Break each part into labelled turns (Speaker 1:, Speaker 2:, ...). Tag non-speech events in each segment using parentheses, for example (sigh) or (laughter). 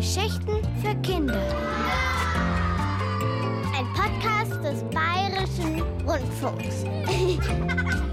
Speaker 1: Geschichten für Kinder. Ein Podcast des Bayerischen Rundfunks. (laughs)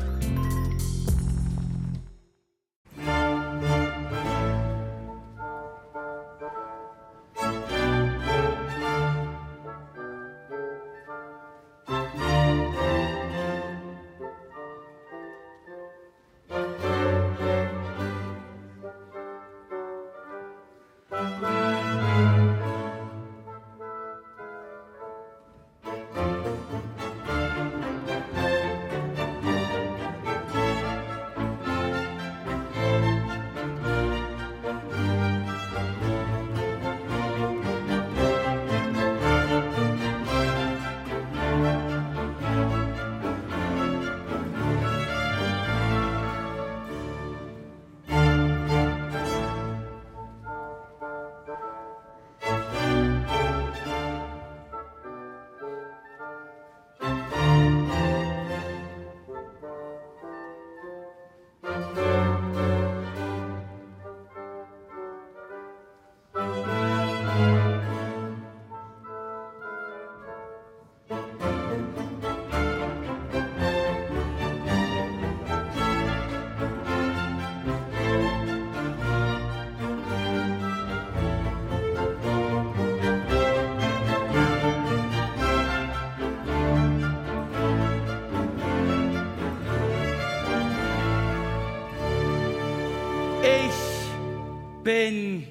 Speaker 2: bin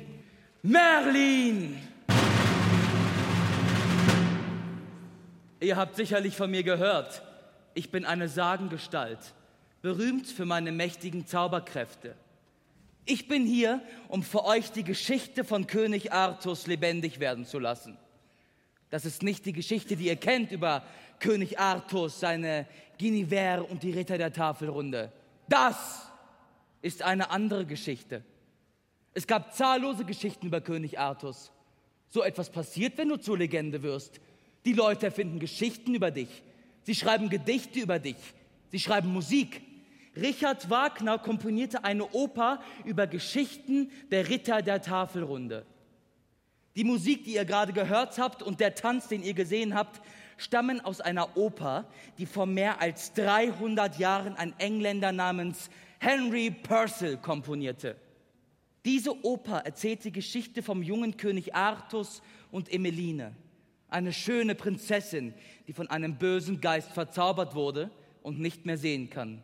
Speaker 2: Merlin. Ihr habt sicherlich von mir gehört. Ich bin eine Sagengestalt, berühmt für meine mächtigen Zauberkräfte. Ich bin hier, um für euch die Geschichte von König Artus lebendig werden zu lassen. Das ist nicht die Geschichte, die ihr kennt über König Artus, seine Guinevere und die Ritter der Tafelrunde. Das ist eine andere Geschichte. Es gab zahllose Geschichten über König Artus. So etwas passiert, wenn du zur Legende wirst. Die Leute erfinden Geschichten über dich. Sie schreiben Gedichte über dich. Sie schreiben Musik. Richard Wagner komponierte eine Oper über Geschichten der Ritter der Tafelrunde. Die Musik, die ihr gerade gehört habt und der Tanz, den ihr gesehen habt, stammen aus einer Oper, die vor mehr als 300 Jahren ein Engländer namens Henry Purcell komponierte. Diese Oper erzählt die Geschichte vom jungen König Artus und Emmeline, eine schöne Prinzessin, die von einem bösen Geist verzaubert wurde und nicht mehr sehen kann.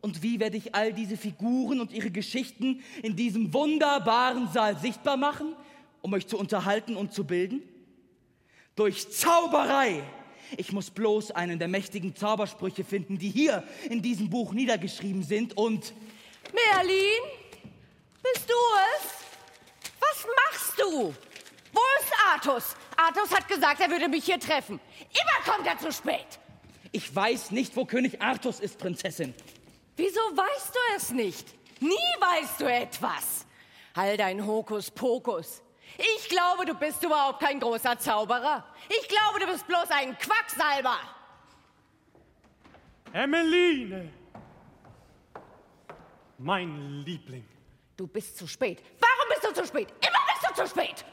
Speaker 2: Und wie werde ich all diese Figuren und ihre Geschichten in diesem wunderbaren Saal sichtbar machen, um euch zu unterhalten und zu bilden? Durch Zauberei! Ich muss bloß einen der mächtigen Zaubersprüche finden, die hier in diesem Buch niedergeschrieben sind und...
Speaker 3: Merlin, bist du es? Was machst du? Wo ist Artus? Artus hat gesagt, er würde mich hier treffen. Immer kommt er zu spät.
Speaker 2: Ich weiß nicht, wo König Artus ist, Prinzessin.
Speaker 3: Wieso weißt du es nicht? Nie weißt du etwas. All dein Hokuspokus. Ich glaube, du bist überhaupt kein großer Zauberer. Ich glaube, du bist bloß ein Quacksalber.
Speaker 4: Emmeline! Mein Liebling.
Speaker 3: Du bist zu spät. Warum bist du zu spät? Immer bist du zu spät.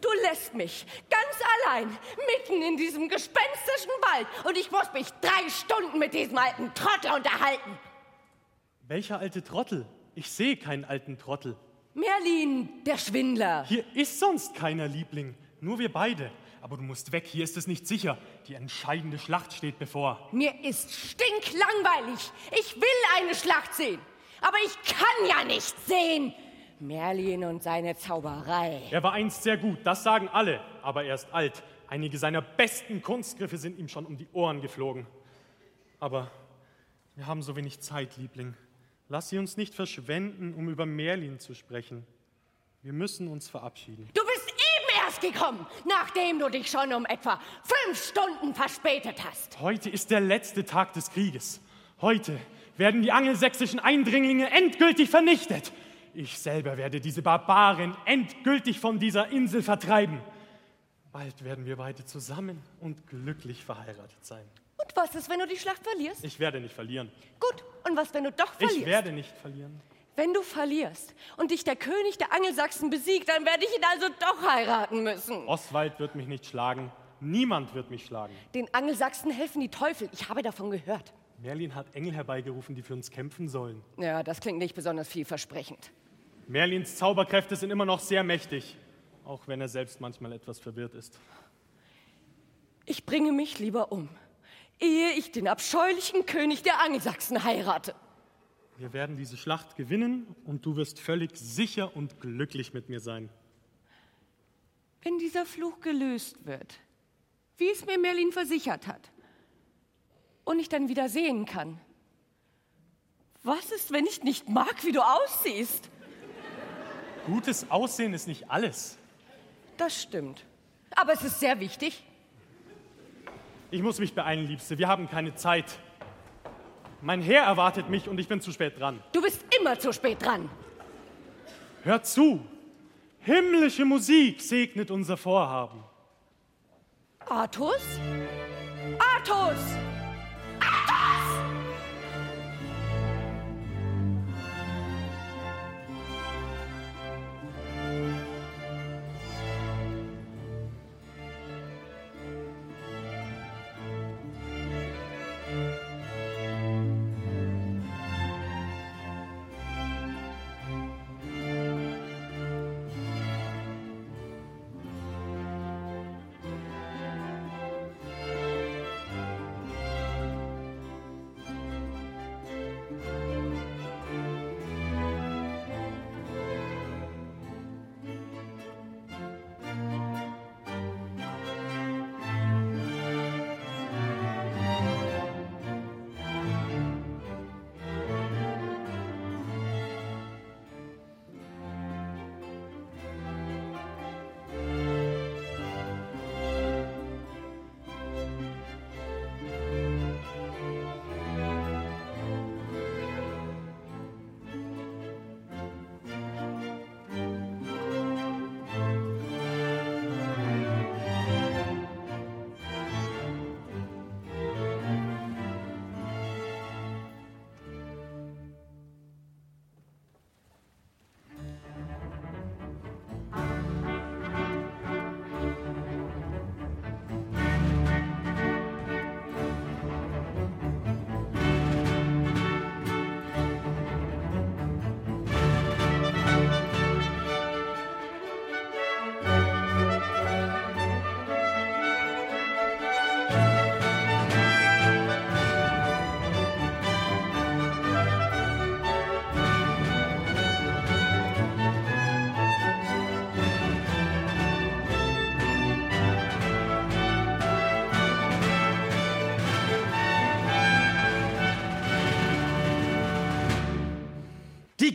Speaker 3: Du lässt mich ganz allein mitten in diesem gespenstischen Wald und ich muss mich drei Stunden mit diesem alten Trottel unterhalten.
Speaker 4: Welcher alte Trottel? Ich sehe keinen alten Trottel.
Speaker 3: Merlin, der Schwindler.
Speaker 4: Hier ist sonst keiner Liebling, nur wir beide. Aber du musst weg, hier ist es nicht sicher. Die entscheidende Schlacht steht bevor.
Speaker 3: Mir ist stinklangweilig. Ich will eine Schlacht sehen. Aber ich kann ja nicht sehen. Merlin und seine Zauberei.
Speaker 4: Er war einst sehr gut, das sagen alle, aber er ist alt. Einige seiner besten Kunstgriffe sind ihm schon um die Ohren geflogen. Aber wir haben so wenig Zeit, Liebling. Lass sie uns nicht verschwenden, um über Merlin zu sprechen. Wir müssen uns verabschieden.
Speaker 3: Du bist eben erst gekommen, nachdem du dich schon um etwa fünf Stunden verspätet hast.
Speaker 4: Heute ist der letzte Tag des Krieges. Heute werden die angelsächsischen Eindringlinge endgültig vernichtet. Ich selber werde diese Barbaren endgültig von dieser Insel vertreiben. Bald werden wir beide zusammen und glücklich verheiratet sein.
Speaker 3: Und was ist, wenn du die Schlacht verlierst?
Speaker 4: Ich werde nicht verlieren.
Speaker 3: Gut, und was, wenn du doch verlierst?
Speaker 4: Ich werde nicht verlieren.
Speaker 3: Wenn du verlierst und dich der König der Angelsachsen besiegt, dann werde ich ihn also doch heiraten müssen.
Speaker 4: Oswald wird mich nicht schlagen. Niemand wird mich schlagen.
Speaker 3: Den Angelsachsen helfen die Teufel. Ich habe davon gehört.
Speaker 4: Merlin hat Engel herbeigerufen, die für uns kämpfen sollen.
Speaker 3: Ja, das klingt nicht besonders vielversprechend.
Speaker 4: Merlins Zauberkräfte sind immer noch sehr mächtig, auch wenn er selbst manchmal etwas verwirrt ist.
Speaker 3: Ich bringe mich lieber um, ehe ich den abscheulichen König der Angelsachsen heirate.
Speaker 4: Wir werden diese Schlacht gewinnen und du wirst völlig sicher und glücklich mit mir sein.
Speaker 3: Wenn dieser Fluch gelöst wird, wie es mir Merlin versichert hat, und ich dann wieder sehen kann. Was ist, wenn ich nicht mag, wie du aussiehst?
Speaker 4: Gutes Aussehen ist nicht alles.
Speaker 3: Das stimmt. Aber es ist sehr wichtig.
Speaker 4: Ich muss mich beeilen, Liebste. Wir haben keine Zeit. Mein Herr erwartet mich und ich bin zu spät dran.
Speaker 3: Du bist immer zu spät dran.
Speaker 4: Hör zu! Himmlische Musik segnet unser Vorhaben.
Speaker 3: Artus? Artus! Artus!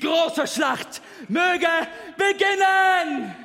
Speaker 2: Große Schlacht möge beginnen!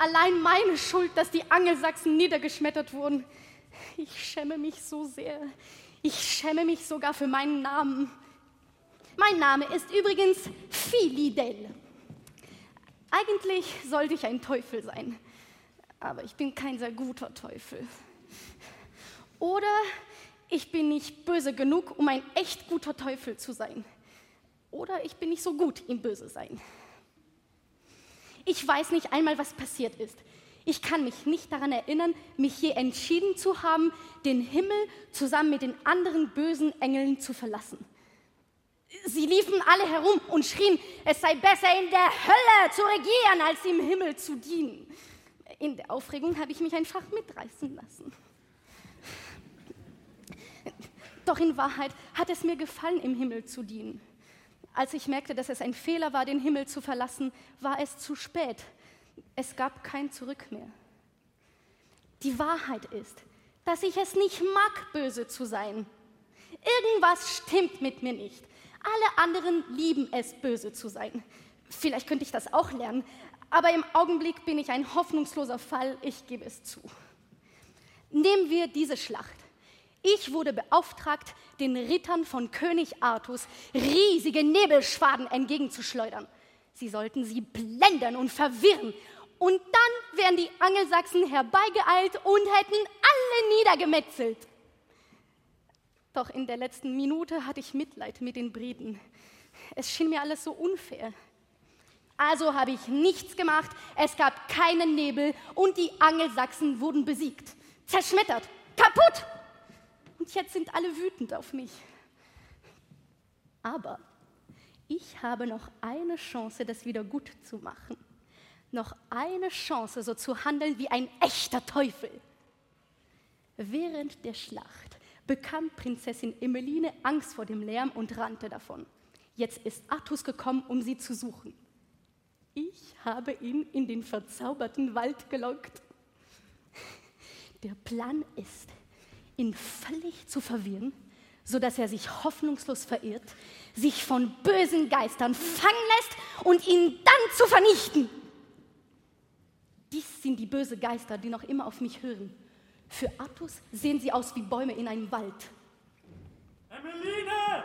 Speaker 5: Allein meine Schuld, dass die Angelsachsen niedergeschmettert wurden. Ich schäme mich so sehr. Ich schäme mich sogar für meinen Namen. Mein Name ist übrigens Philidel. Eigentlich sollte ich ein Teufel sein, aber ich bin kein sehr guter Teufel. Oder ich bin nicht böse genug, um ein echt guter Teufel zu sein. Oder ich bin nicht so gut im Böse sein. Ich weiß nicht einmal, was passiert ist. Ich kann mich nicht daran erinnern, mich je entschieden zu haben, den Himmel zusammen mit den anderen bösen Engeln zu verlassen. Sie liefen alle herum und schrien, es sei besser in der Hölle zu regieren, als im Himmel zu dienen. In der Aufregung habe ich mich einfach mitreißen lassen. Doch in Wahrheit hat es mir gefallen, im Himmel zu dienen. Als ich merkte, dass es ein Fehler war, den Himmel zu verlassen, war es zu spät. Es gab kein Zurück mehr. Die Wahrheit ist, dass ich es nicht mag, böse zu sein. Irgendwas stimmt mit mir nicht. Alle anderen lieben es, böse zu sein. Vielleicht könnte ich das auch lernen, aber im Augenblick bin ich ein hoffnungsloser Fall, ich gebe es zu. Nehmen wir diese Schlacht. Ich wurde beauftragt, den Rittern von König Artus riesige Nebelschwaden entgegenzuschleudern. Sie sollten sie blenden und verwirren. Und dann wären die Angelsachsen herbeigeeilt und hätten alle niedergemetzelt. Doch in der letzten Minute hatte ich Mitleid mit den Briten. Es schien mir alles so unfair. Also habe ich nichts gemacht, es gab keinen Nebel und die Angelsachsen wurden besiegt, zerschmettert, kaputt. Und jetzt sind alle wütend auf mich. Aber ich habe noch eine Chance, das wieder gut zu machen. Noch eine Chance, so zu handeln wie ein echter Teufel. Während der Schlacht bekam Prinzessin Emmeline Angst vor dem Lärm und rannte davon. Jetzt ist Artus gekommen, um sie zu suchen. Ich habe ihn in den verzauberten Wald gelockt. Der Plan ist, ihn völlig zu verwirren, sodass er sich hoffnungslos verirrt, sich von bösen Geistern fangen lässt und ihn dann zu vernichten. Dies sind die bösen Geister, die noch immer auf mich hören. Für Artus sehen sie aus wie Bäume in einem Wald.
Speaker 6: Emmeline!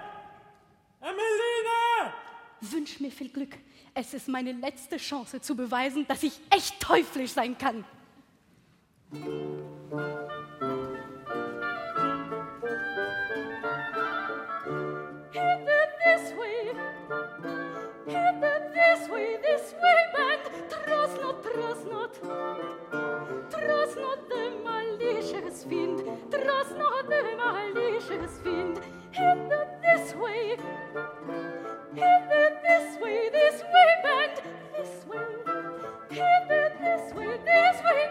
Speaker 6: Emmeline!
Speaker 5: Wünsch mir viel Glück. Es ist meine letzte Chance zu beweisen, dass ich echt teuflisch sein kann.
Speaker 7: sway this way back trust not trust dem allisches wind trust dem allisches wind hit this way hit this way this way back this way this way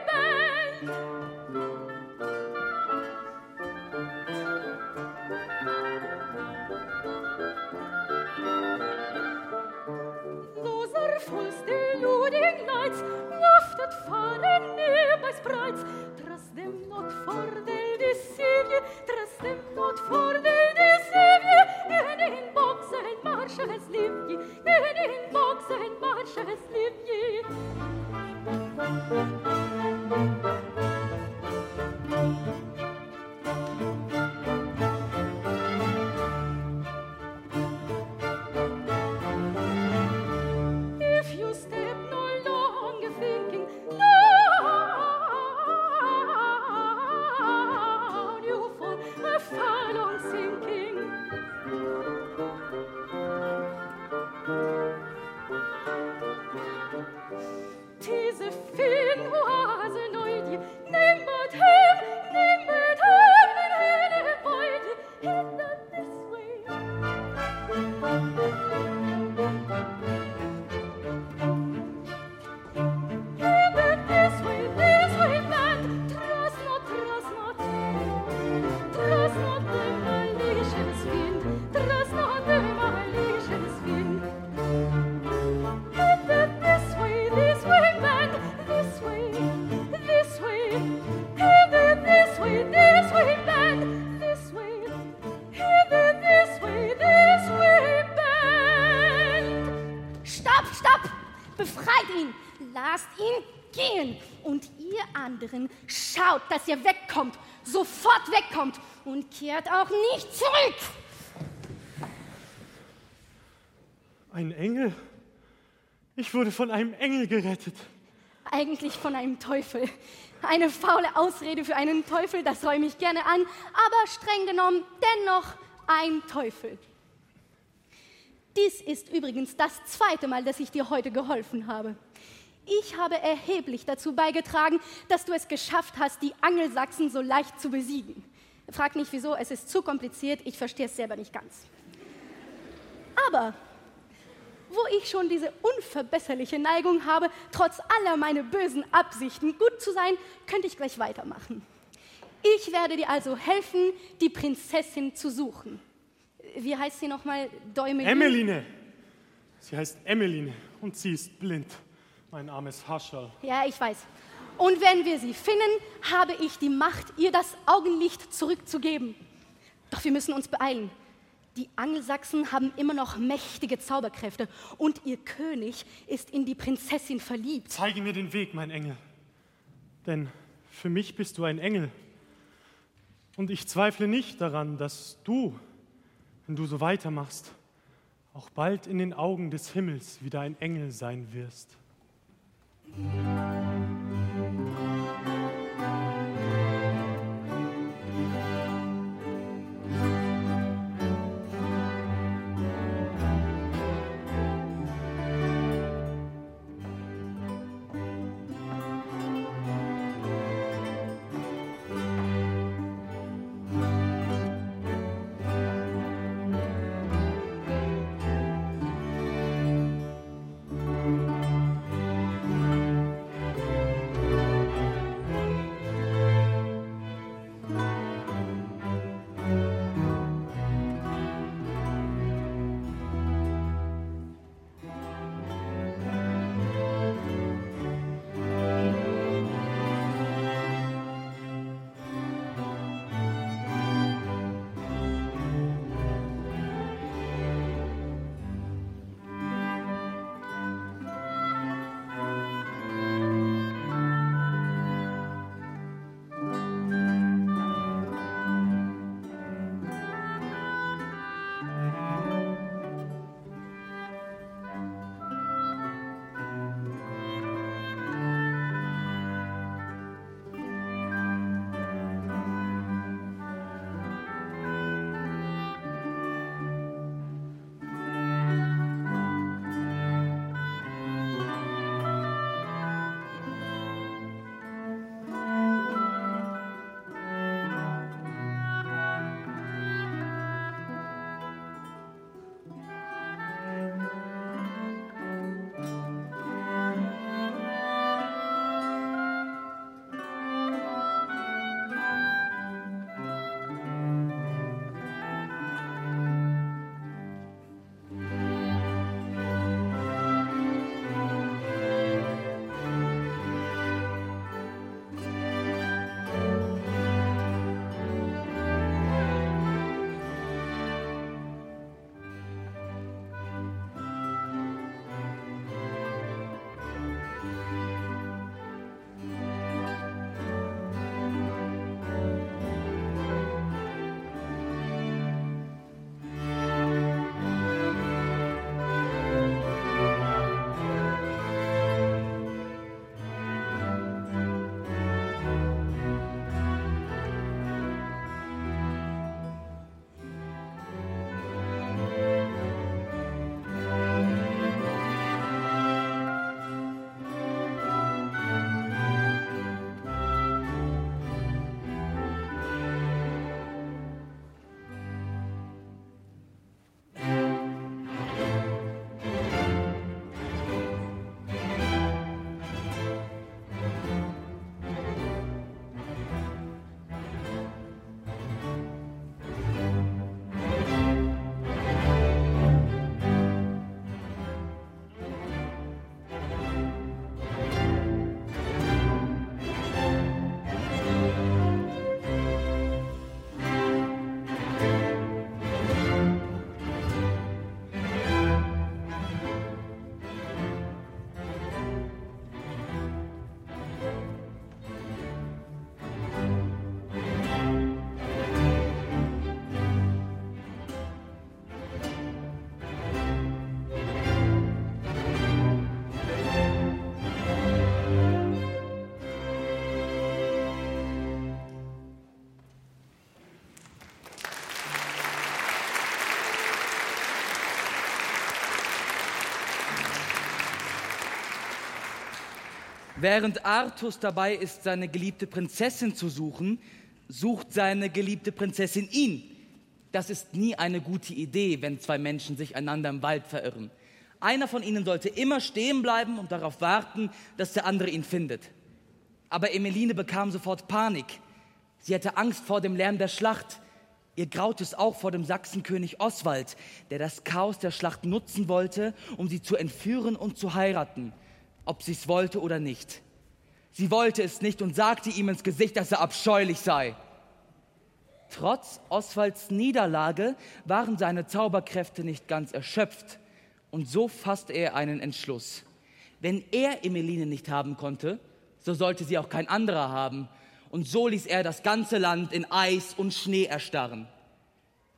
Speaker 7: False deluding lights, wafted far and near by sprites, trust them not for deceive you, trust them not for
Speaker 5: gehen. Und ihr anderen schaut, dass ihr wegkommt, sofort wegkommt und kehrt auch nicht zurück.
Speaker 4: Ein Engel? Ich wurde von einem Engel gerettet.
Speaker 5: Eigentlich von einem Teufel. Eine faule Ausrede für einen Teufel, das räume ich gerne an, aber streng genommen dennoch ein Teufel. Dies ist übrigens das zweite Mal, dass ich dir heute geholfen habe. Ich habe erheblich dazu beigetragen, dass du es geschafft hast, die Angelsachsen so leicht zu besiegen. Frag nicht wieso, es ist zu kompliziert, ich verstehe es selber nicht ganz. Aber wo ich schon diese unverbesserliche Neigung habe, trotz aller meiner bösen Absichten gut zu sein, könnte ich gleich weitermachen. Ich werde dir also helfen, die Prinzessin zu suchen. Wie heißt sie nochmal? Däumeline?
Speaker 4: Emmeline. Sie heißt Emmeline und sie ist blind. Mein armes Hascherl.
Speaker 5: Ja, ich weiß. Und wenn wir sie finden, habe ich die Macht, ihr das Augenlicht zurückzugeben. Doch wir müssen uns beeilen. Die Angelsachsen haben immer noch mächtige Zauberkräfte und ihr König ist in die Prinzessin verliebt.
Speaker 4: Zeige mir den Weg, mein Engel. Denn für mich bist du ein Engel. Und ich zweifle nicht daran, dass du, wenn du so weitermachst, auch bald in den Augen des Himmels wieder ein Engel sein wirst.
Speaker 2: Während Artus dabei ist, seine geliebte Prinzessin zu suchen, sucht seine geliebte Prinzessin ihn. Das ist nie eine gute Idee, wenn zwei Menschen sich einander im Wald verirren. Einer von ihnen sollte immer stehen bleiben und darauf warten, dass der andere ihn findet. Aber Emeline bekam sofort Panik. Sie hatte Angst vor dem Lärm der Schlacht. Ihr graut es auch vor dem Sachsenkönig Oswald, der das Chaos der Schlacht nutzen wollte, um sie zu entführen und zu heiraten, ob sie es wollte oder nicht. Sie wollte es nicht und sagte ihm ins Gesicht, dass er abscheulich sei. Trotz Oswalds Niederlage waren seine Zauberkräfte nicht ganz erschöpft, und so fasste er einen Entschluss. Wenn er Emeline nicht haben konnte, so sollte sie auch kein anderer haben, und so ließ er das ganze Land in Eis und Schnee erstarren.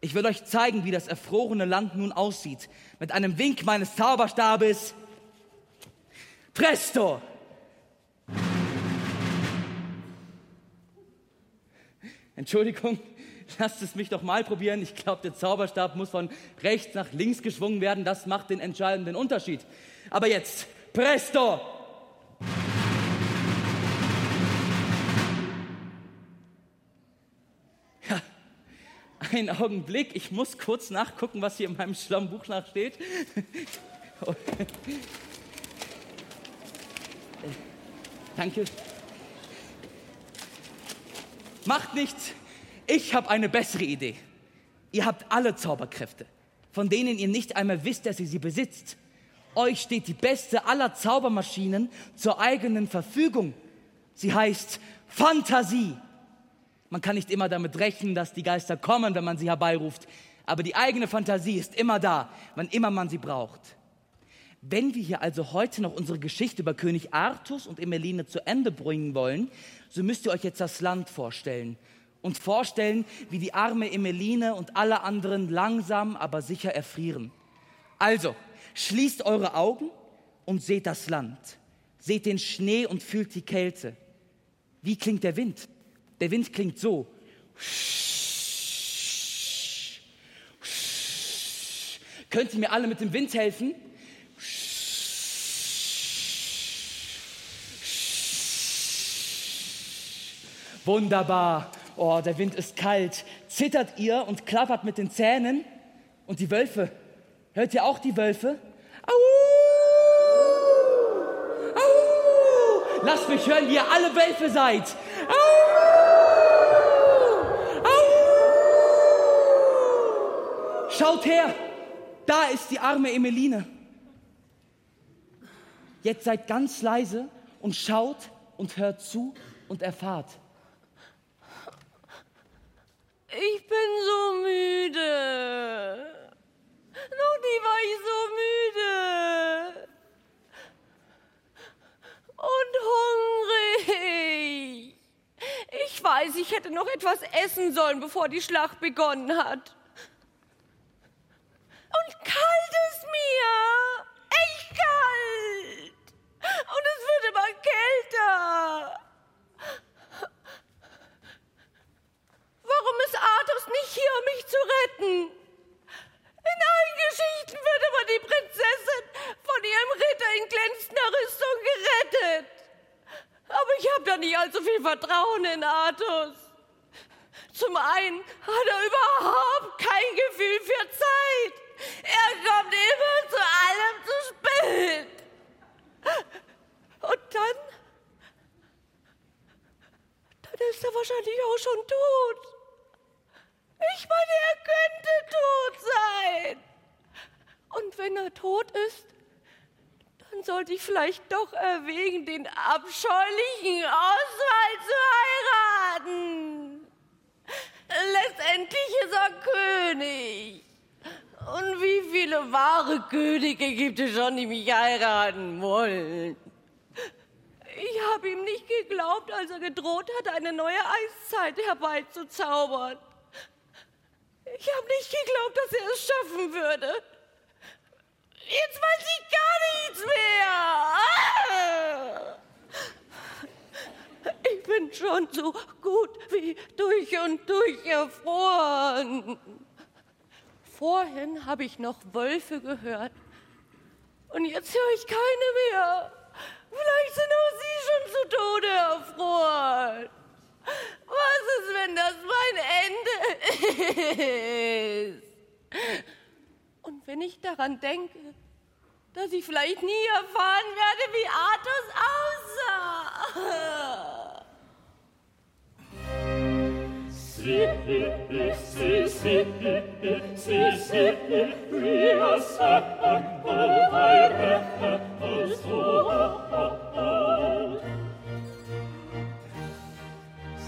Speaker 2: Ich will euch zeigen, wie das erfrorene Land nun aussieht. Mit einem Wink meines Zauberstabes. Presto! Entschuldigung, lasst es mich doch mal probieren. Ich glaube, der Zauberstab muss von rechts nach links geschwungen werden. Das macht den entscheidenden Unterschied. Aber jetzt, presto! Ja, einen Augenblick. Ich muss kurz nachgucken, was hier in meinem schlauen Buch nachsteht. Danke. Macht nichts. Ich habe eine bessere Idee. Ihr habt alle Zauberkräfte, von denen ihr nicht einmal wisst, dass ihr sie besitzt. Euch steht die beste aller Zaubermaschinen zur eigenen Verfügung. Sie heißt Fantasie. Man kann nicht immer damit rechnen, dass die Geister kommen, wenn man sie herbeiruft, aber die eigene Fantasie ist immer da, wann immer man sie braucht. Wenn wir hier also heute noch unsere Geschichte über König Artus und Emmeline zu Ende bringen wollen, so müsst ihr euch jetzt das Land vorstellen und vorstellen, wie die arme Emmeline und alle anderen langsam, aber sicher erfrieren. Also, schließt eure Augen und seht das Land. Seht den Schnee und fühlt die Kälte. Wie klingt der Wind? Der Wind klingt so. Könnt ihr mir alle mit dem Wind helfen? Wunderbar. Oh, der Wind ist kalt. Zittert ihr und klappert mit den Zähnen? Und die Wölfe? Hört ihr auch die Wölfe? Au! Au! Lasst mich hören, wie ihr alle Wölfe seid. Au! Au! Schaut her, da ist die arme Emeline. Jetzt seid ganz leise und schaut und hört zu und erfahrt.
Speaker 3: Ich bin so müde. Noch nie war ich so müde. Und hungrig. Ich weiß, ich hätte noch etwas essen sollen, bevor die Schlacht begonnen hat. Und kalt ist mir. Echt kalt. Und es wird immer kälter. Warum ist Artus nicht hier, um mich zu retten? In allen Geschichten wird immer die Prinzessin von ihrem Ritter in glänzender Rüstung gerettet. Aber ich habe da nicht allzu viel Vertrauen in Artus. Zum einen hat er überhaupt kein Gefühl für Zeit. Er kommt immer zu allem zu spät. Und dann, dann ist er wahrscheinlich auch schon tot. Ich meine, er könnte tot sein. Und wenn er tot ist, dann sollte ich vielleicht doch erwägen, den abscheulichen Oswald zu heiraten. Letztendlich ist er König. Und wie viele wahre Könige gibt es schon, die mich heiraten wollen? Ich habe ihm nicht geglaubt, als er gedroht hat, eine neue Eiszeit herbeizuzaubern. Ich habe nicht geglaubt, dass er es schaffen würde. Jetzt weiß ich gar nichts mehr. Ich bin schon so gut wie durch und durch erfroren. Vorhin habe ich noch Wölfe gehört. Und jetzt höre ich keine mehr.
Speaker 6: Vielleicht sind auch Sie schon zu Tode erfroren. Was ist, wenn das mein Ende ist? Und wenn ich daran denke, dass ich vielleicht nie erfahren werde, wie Artus aussah. (laughs)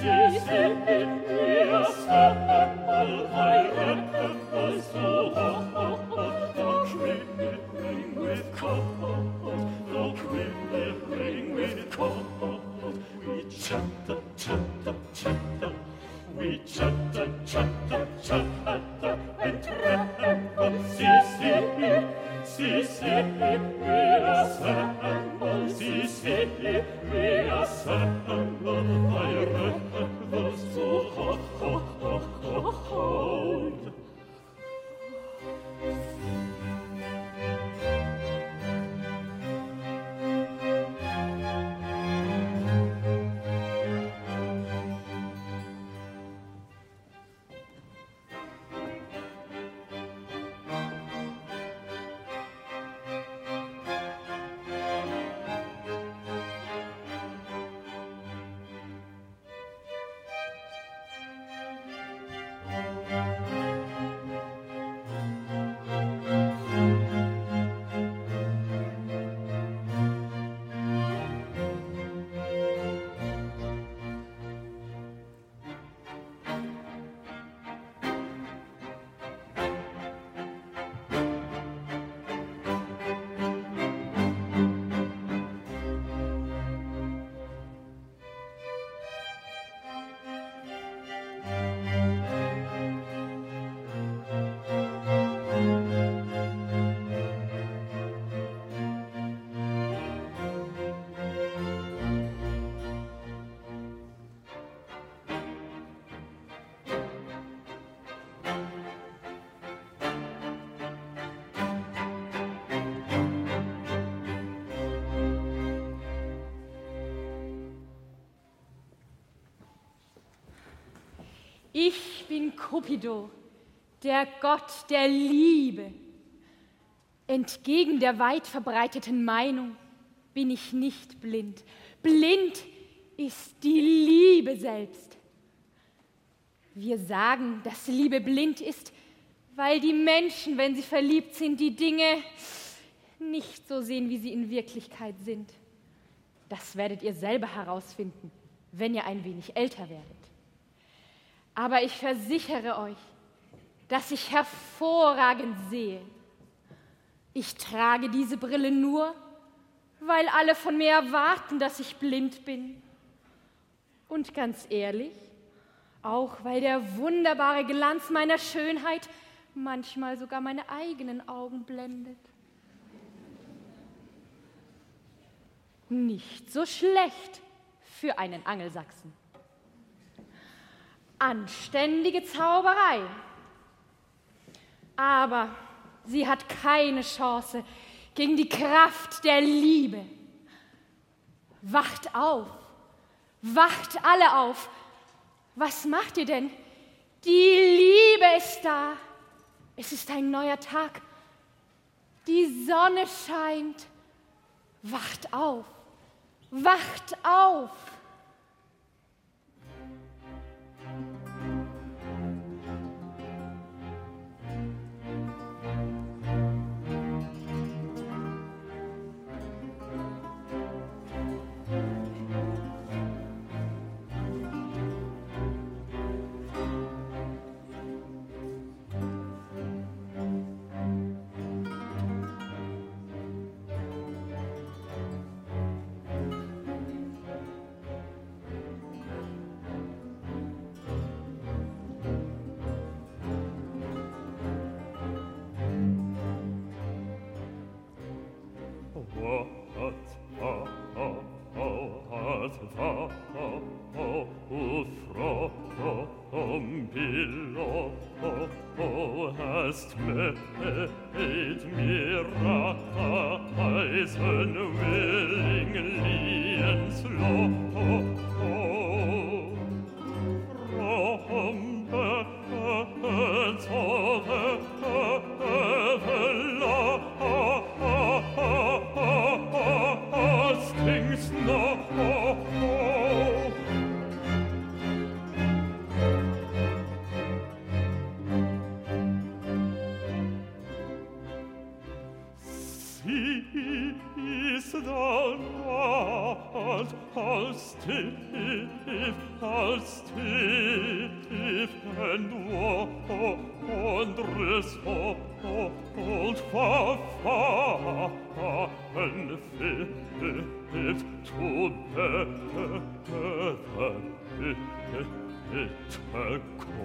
Speaker 8: sie sind mit mir, Steppenwall
Speaker 7: heirat. Bin Cupido, der Gott der Liebe. Entgegen der weit verbreiteten Meinung bin ich nicht blind. Blind ist die Liebe selbst. Wir sagen, dass Liebe blind ist, weil die Menschen, wenn sie verliebt sind, die Dinge nicht so sehen, wie sie in Wirklichkeit sind. Das werdet ihr selber herausfinden, wenn ihr ein wenig älter werdet. Aber ich versichere euch, dass ich hervorragend sehe. Ich trage diese Brille nur, weil alle von mir erwarten, dass ich blind bin. Und ganz ehrlich, auch weil der wunderbare Glanz meiner Schönheit manchmal sogar meine eigenen Augen blendet. Nicht so schlecht für einen Angelsachsen. Anständige Zauberei. Aber sie hat keine Chance gegen die Kraft der Liebe. Wacht auf, wacht alle auf. Was macht ihr denn? Die Liebe ist da. Es ist ein neuer Tag. Die Sonne scheint. Wacht auf, wacht auf.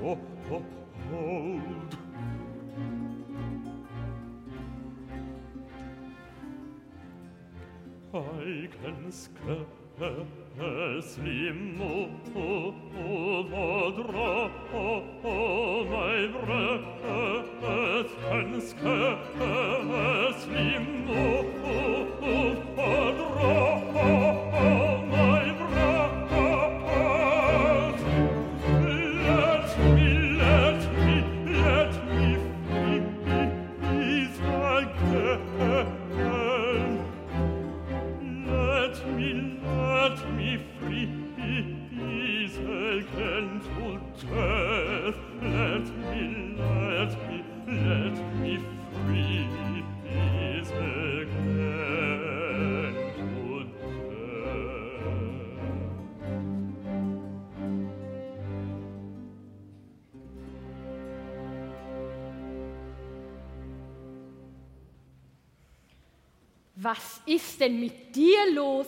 Speaker 7: ho, ho, hold.
Speaker 6: I can scarcely move draw my breath, can scarcely move draw
Speaker 7: ist denn mit dir los?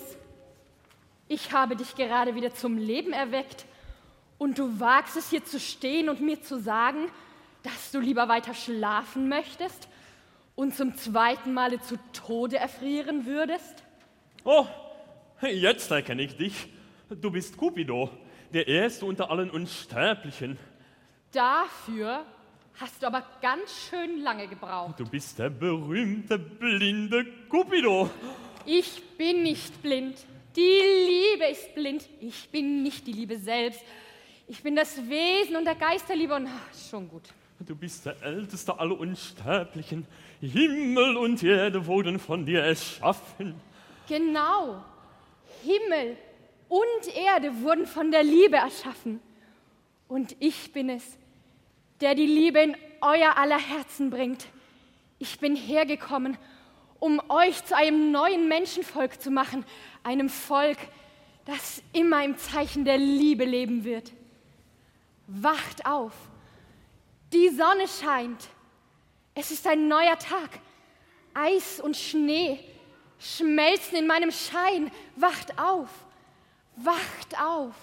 Speaker 7: Ich habe dich gerade wieder zum Leben erweckt und du wagst es hier zu stehen und mir zu sagen, dass du lieber weiter schlafen möchtest und zum zweiten Male zu Tode erfrieren würdest?
Speaker 6: Oh, jetzt erkenne ich dich. Du bist Cupido, der erste unter allen Unsterblichen.
Speaker 7: Dafür hast du aber ganz schön lange gebraucht.
Speaker 6: Du bist der berühmte blinde Cupido.
Speaker 7: Ich bin nicht blind. Die Liebe ist blind. Ich bin nicht die Liebe selbst. Ich bin das Wesen und der Geist der Liebe und ach, schon gut.
Speaker 6: Du bist der älteste aller Unsterblichen. Himmel und Erde wurden von dir erschaffen.
Speaker 7: Genau. Himmel und Erde wurden von der Liebe erschaffen. Und ich bin es, der die Liebe in euer aller Herzen bringt. Ich bin hergekommen, um euch zu einem neuen Menschenvolk zu machen, einem Volk, das immer im Zeichen der Liebe leben wird. Wacht auf, die Sonne scheint, es ist ein neuer Tag, Eis und Schnee schmelzen in meinem Schein. Wacht auf, wacht auf.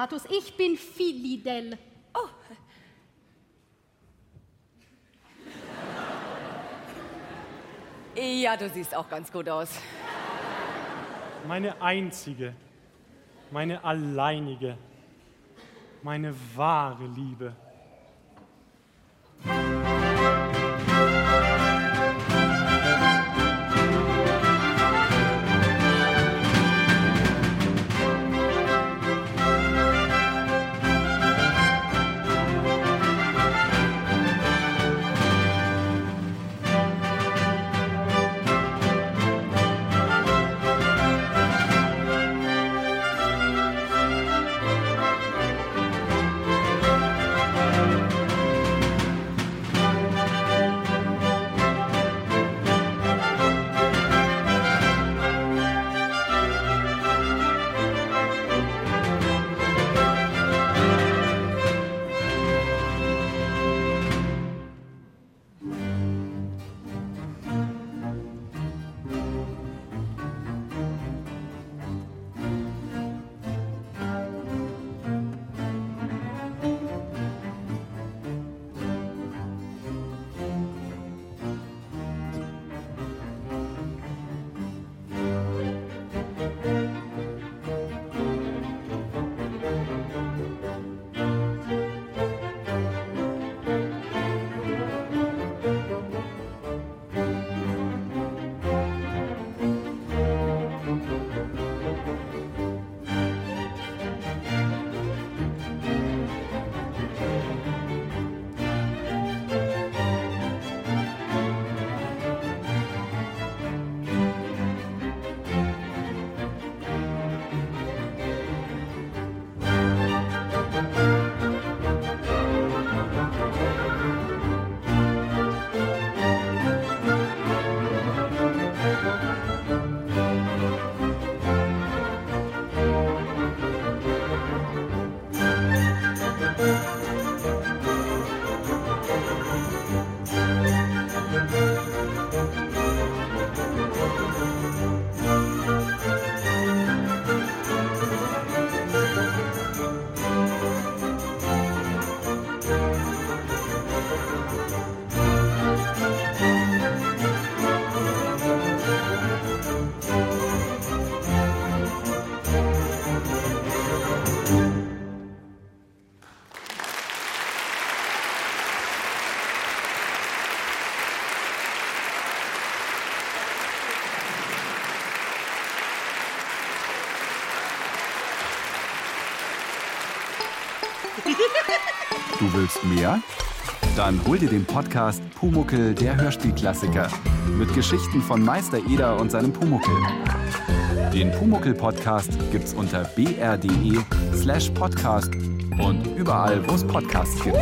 Speaker 5: Artus. Ich bin Philidel.
Speaker 3: Oh. Ja, du siehst auch ganz gut aus.
Speaker 4: Meine einzige, meine alleinige, meine wahre Liebe.
Speaker 9: Du willst mehr? Dann hol dir den Podcast Pumuckel, der Hörspielklassiker. Mit Geschichten von Meister Eder und seinem Pumuckel. Den Pumuckel-Podcast gibt's unter br.de slash podcast und überall, wo es Podcasts gibt.